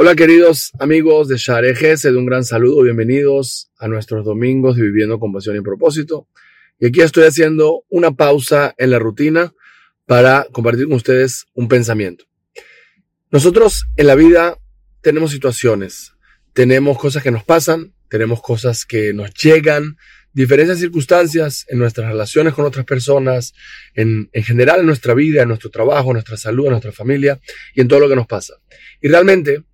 Hola queridos amigos de Share de un gran saludo, bienvenidos a nuestros domingos de Viviendo con Pasión y Propósito. Y aquí estoy haciendo una pausa en la rutina para compartir con ustedes un pensamiento. Nosotros en la vida tenemos situaciones, tenemos cosas que nos pasan, tenemos cosas que nos llegan, diferentes circunstancias en nuestras relaciones con otras personas, en, en general en nuestra vida, en nuestro trabajo, en nuestra salud, en nuestra familia y en todo lo que nos pasa. Y realmente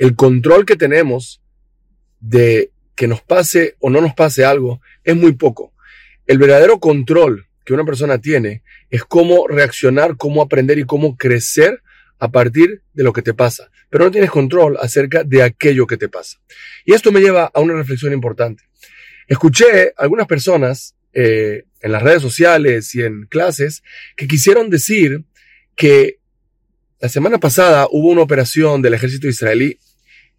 el control que tenemos de que nos pase o no nos pase algo es muy poco. El verdadero control que una persona tiene es cómo reaccionar, cómo aprender y cómo crecer a partir de lo que te pasa. Pero no tienes control acerca de aquello que te pasa. Y esto me lleva a una reflexión importante. Escuché algunas personas eh, en las redes sociales y en clases que quisieron decir que la semana pasada hubo una operación del ejército israelí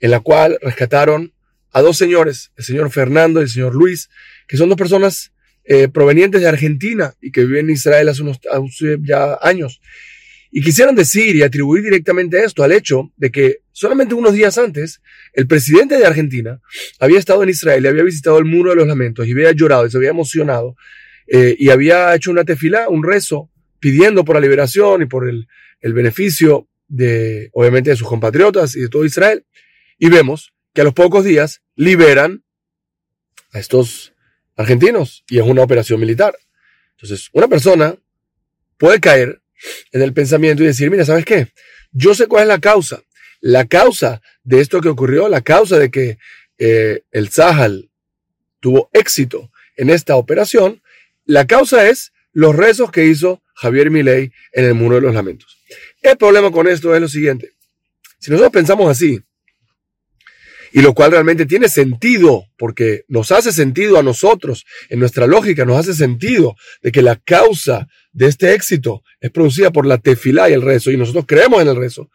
en la cual rescataron a dos señores, el señor Fernando y el señor Luis, que son dos personas eh, provenientes de Argentina y que viven en Israel hace unos ya años. Y quisieron decir y atribuir directamente esto al hecho de que solamente unos días antes, el presidente de Argentina había estado en Israel y había visitado el Muro de los Lamentos y había llorado y se había emocionado eh, y había hecho una tefilá, un rezo, pidiendo por la liberación y por el beneficio de, obviamente, de sus compatriotas y de todo Israel. Y vemos que a los pocos días liberan a estos argentinos y es una operación militar. Entonces, una persona puede caer en el pensamiento y decir, mira, ¿sabes qué? Yo sé cuál es la causa. La causa de esto que ocurrió, la causa de que eh, el Sahal tuvo éxito en esta operación, la causa es los rezos que hizo Javier Milei en el Muro de los Lamentos. El problema con esto es lo siguiente. Si nosotros pensamos así, y lo cual realmente tiene sentido, porque nos hace sentido a nosotros, en nuestra lógica nos hace sentido de que la causa de este éxito es producida por la tefilá y el rezo, y nosotros creemos en el rezo.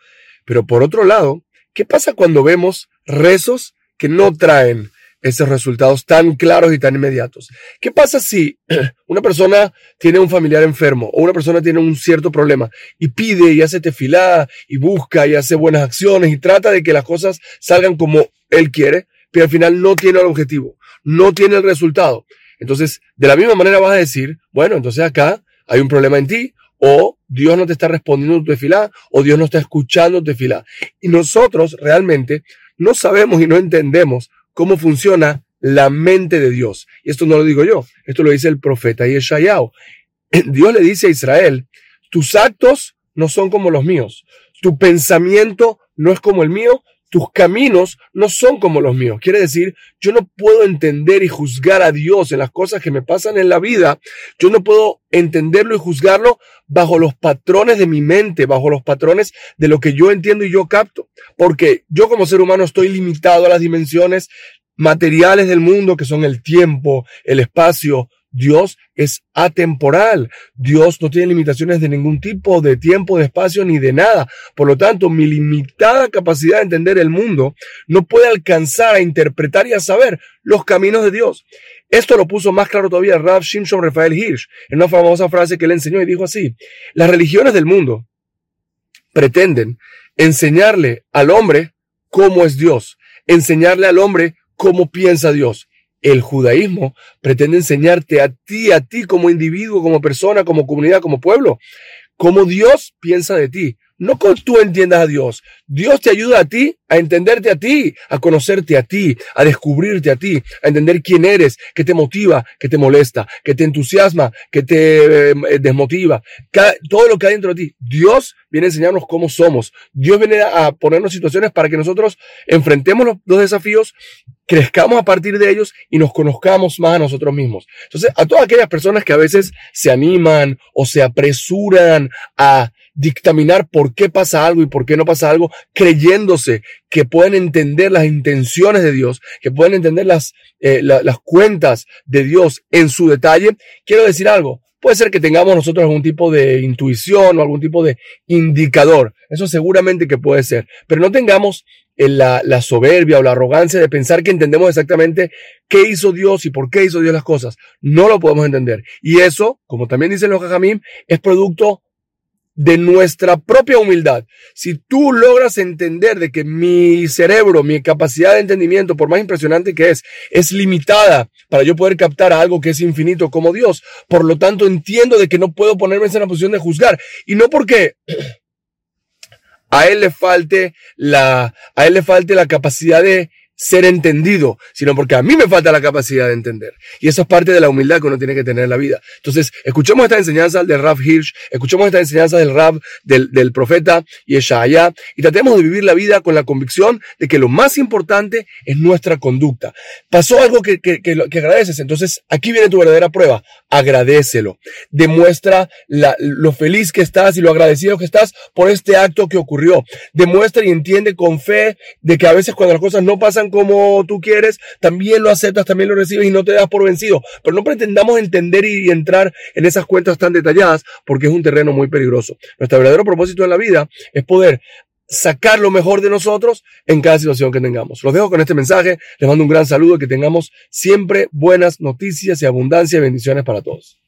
Pero por otro lado, ¿qué pasa cuando vemos rezos que no traen esos resultados tan claros y tan inmediatos. ¿Qué pasa si una persona tiene un familiar enfermo o una persona tiene un cierto problema y pide y hace tefilá y busca y hace buenas acciones y trata de que las cosas salgan como él quiere, pero al final no tiene el objetivo, no tiene el resultado? Entonces, de la misma manera vas a decir, bueno, entonces acá hay un problema en ti o Dios no te está respondiendo tu tefilá o Dios no está escuchando tu tefilá. Y nosotros realmente no sabemos y no entendemos cómo funciona la mente de Dios. Y esto no lo digo yo, esto lo dice el profeta Yeshayahu. Dios le dice a Israel, tus actos no son como los míos, tu pensamiento no es como el mío, tus caminos no son como los míos. Quiere decir, yo no puedo entender y juzgar a Dios en las cosas que me pasan en la vida. Yo no puedo entenderlo y juzgarlo bajo los patrones de mi mente, bajo los patrones de lo que yo entiendo y yo capto. Porque yo como ser humano estoy limitado a las dimensiones materiales del mundo, que son el tiempo, el espacio, Dios es atemporal. Dios no tiene limitaciones de ningún tipo, de tiempo, de espacio, ni de nada. Por lo tanto, mi limitada capacidad de entender el mundo no puede alcanzar a interpretar y a saber los caminos de Dios. Esto lo puso más claro todavía Rav Shimshon Rafael Hirsch en una famosa frase que él enseñó y dijo así, las religiones del mundo pretenden enseñarle al hombre cómo es Dios, enseñarle al hombre cómo piensa Dios el judaísmo pretende enseñarte a ti, a ti como individuo, como persona, como comunidad, como pueblo, cómo Dios piensa de ti. No con tú entiendas a Dios. Dios te ayuda a ti a entenderte a ti, a conocerte a ti, a descubrirte a ti, a entender quién eres, qué te motiva, qué te molesta, qué te entusiasma, qué te eh, desmotiva, todo lo que hay dentro de ti. Dios viene a enseñarnos cómo somos. Dios viene a ponernos situaciones para que nosotros enfrentemos los, los desafíos, crezcamos a partir de ellos y nos conozcamos más a nosotros mismos. Entonces, a todas aquellas personas que a veces se animan o se apresuran a dictaminar por qué pasa algo y por qué no pasa algo, creyéndose que pueden entender las intenciones de Dios, que pueden entender las, eh, las cuentas de Dios en su detalle. Quiero decir algo, puede ser que tengamos nosotros algún tipo de intuición o algún tipo de indicador, eso seguramente que puede ser, pero no tengamos eh, la, la, soberbia o la arrogancia de pensar que entendemos exactamente qué hizo Dios y por qué hizo Dios las cosas. No lo podemos entender. Y eso, como también dicen los Jajamim, es producto de nuestra propia humildad. Si tú logras entender de que mi cerebro, mi capacidad de entendimiento, por más impresionante que es, es limitada para yo poder captar algo que es infinito como Dios, por lo tanto entiendo de que no puedo ponerme en esa posición de juzgar. Y no porque a él le falte la, a él le falte la capacidad de ser entendido, sino porque a mí me falta la capacidad de entender. Y eso es parte de la humildad que uno tiene que tener en la vida. Entonces, escuchemos esta enseñanza del Rav Hirsch, escuchemos esta enseñanza del Rav, del, del profeta Yeshaya, y tratemos de vivir la vida con la convicción de que lo más importante es nuestra conducta. Pasó algo que, que, que, que agradeces, entonces aquí viene tu verdadera prueba. Agradecelo. Demuestra lo feliz que estás y lo agradecido que estás por este acto que ocurrió. Demuestra y entiende con fe de que a veces cuando las cosas no pasan como tú quieres, también lo aceptas, también lo recibes y no te das por vencido. Pero no pretendamos entender y entrar en esas cuentas tan detalladas porque es un terreno muy peligroso. Nuestro verdadero propósito en la vida es poder sacar lo mejor de nosotros en cada situación que tengamos. Los dejo con este mensaje, les mando un gran saludo que tengamos siempre buenas noticias y abundancia y bendiciones para todos.